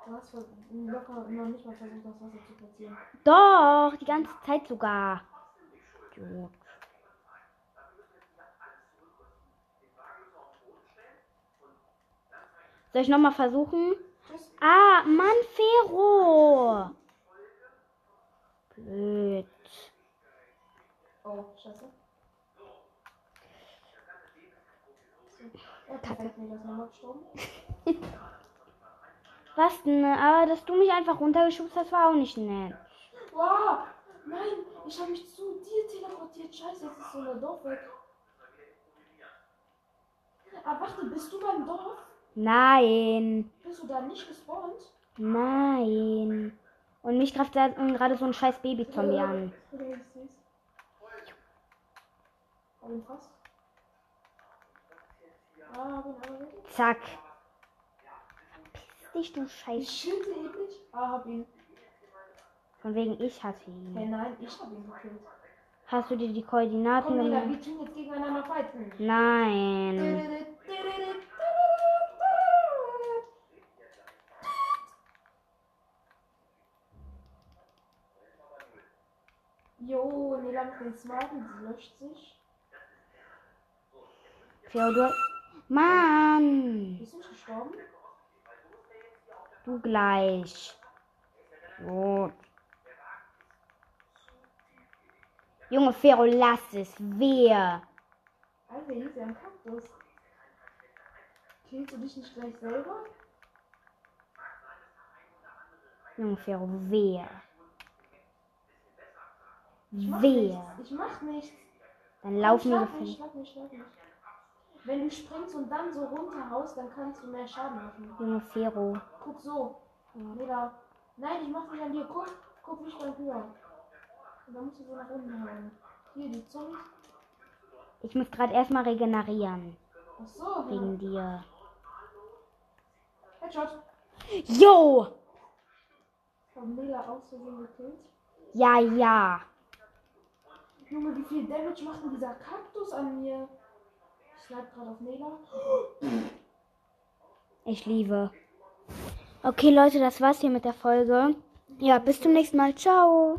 Du hast locker noch nicht mal versucht, das Wasser zu platzieren. Doch, die ganze Zeit sogar. Idiot. Soll ich nochmal versuchen? Ah, Mann, Fero. Blöd. Oh, Scheiße. Nochmal gestorben. Was denn? Aber dass du mich einfach runtergeschubst hast, war auch nicht nett. Wow! Nein, ich habe mich zu dir teleportiert. Scheiße, jetzt ist so eine Dorf weg. Ah, warte, bist du beim Dorf? Nein. Bist du da nicht gespawnt? Nein. Und mich greift gerade so ein scheiß Baby-Zombie an. Ich. Ah, aber weg. Zack. Verpiss dich, du Ich scheiß. schielte eklig. Ah, hab ihn. Von wegen ich hatte Hey, ihn. nein, ich hab ihn gekillt. Hast du dir die Koordinaten Komm, Digga, wir tun jetzt gegeneinander fighten. Nein. Jo, Nela mit den Smarten, sie löscht sich. Theodor. Mann. Bist du nicht gestorben? Du gleich. Gut. Junge Fero, lass es. Wer? Alter, hier ist ja ein Kaktus. Killst du dich nicht gleich selber? Junge Fero, wer? Ich mach Wer? nichts. Ich mach nichts. Dann laufen wir schlag mich, gefällt. schlag mich, schlag mich. Wenn du springst und dann so runterhaust, dann kannst du mehr Schaden machen. Junge Fero. Guck so. Nela. Nein, ich mach nicht an dir. Guck, guck nicht beim höher. Dann musst du so nach unten hauen. Hier, die Zunge. Ich muss gerade erstmal regenerieren. Ach so, ja. Wegen dir. Headshot. Jo! Hab Nela aus Versehen gekillt. Ja, ja. Junge, wie viel Damage macht denn dieser Kaktus an mir? Ich snipe gerade auf Nela. Ich liebe. Okay, Leute, das war's hier mit der Folge. Ja, bis zum nächsten Mal. Ciao.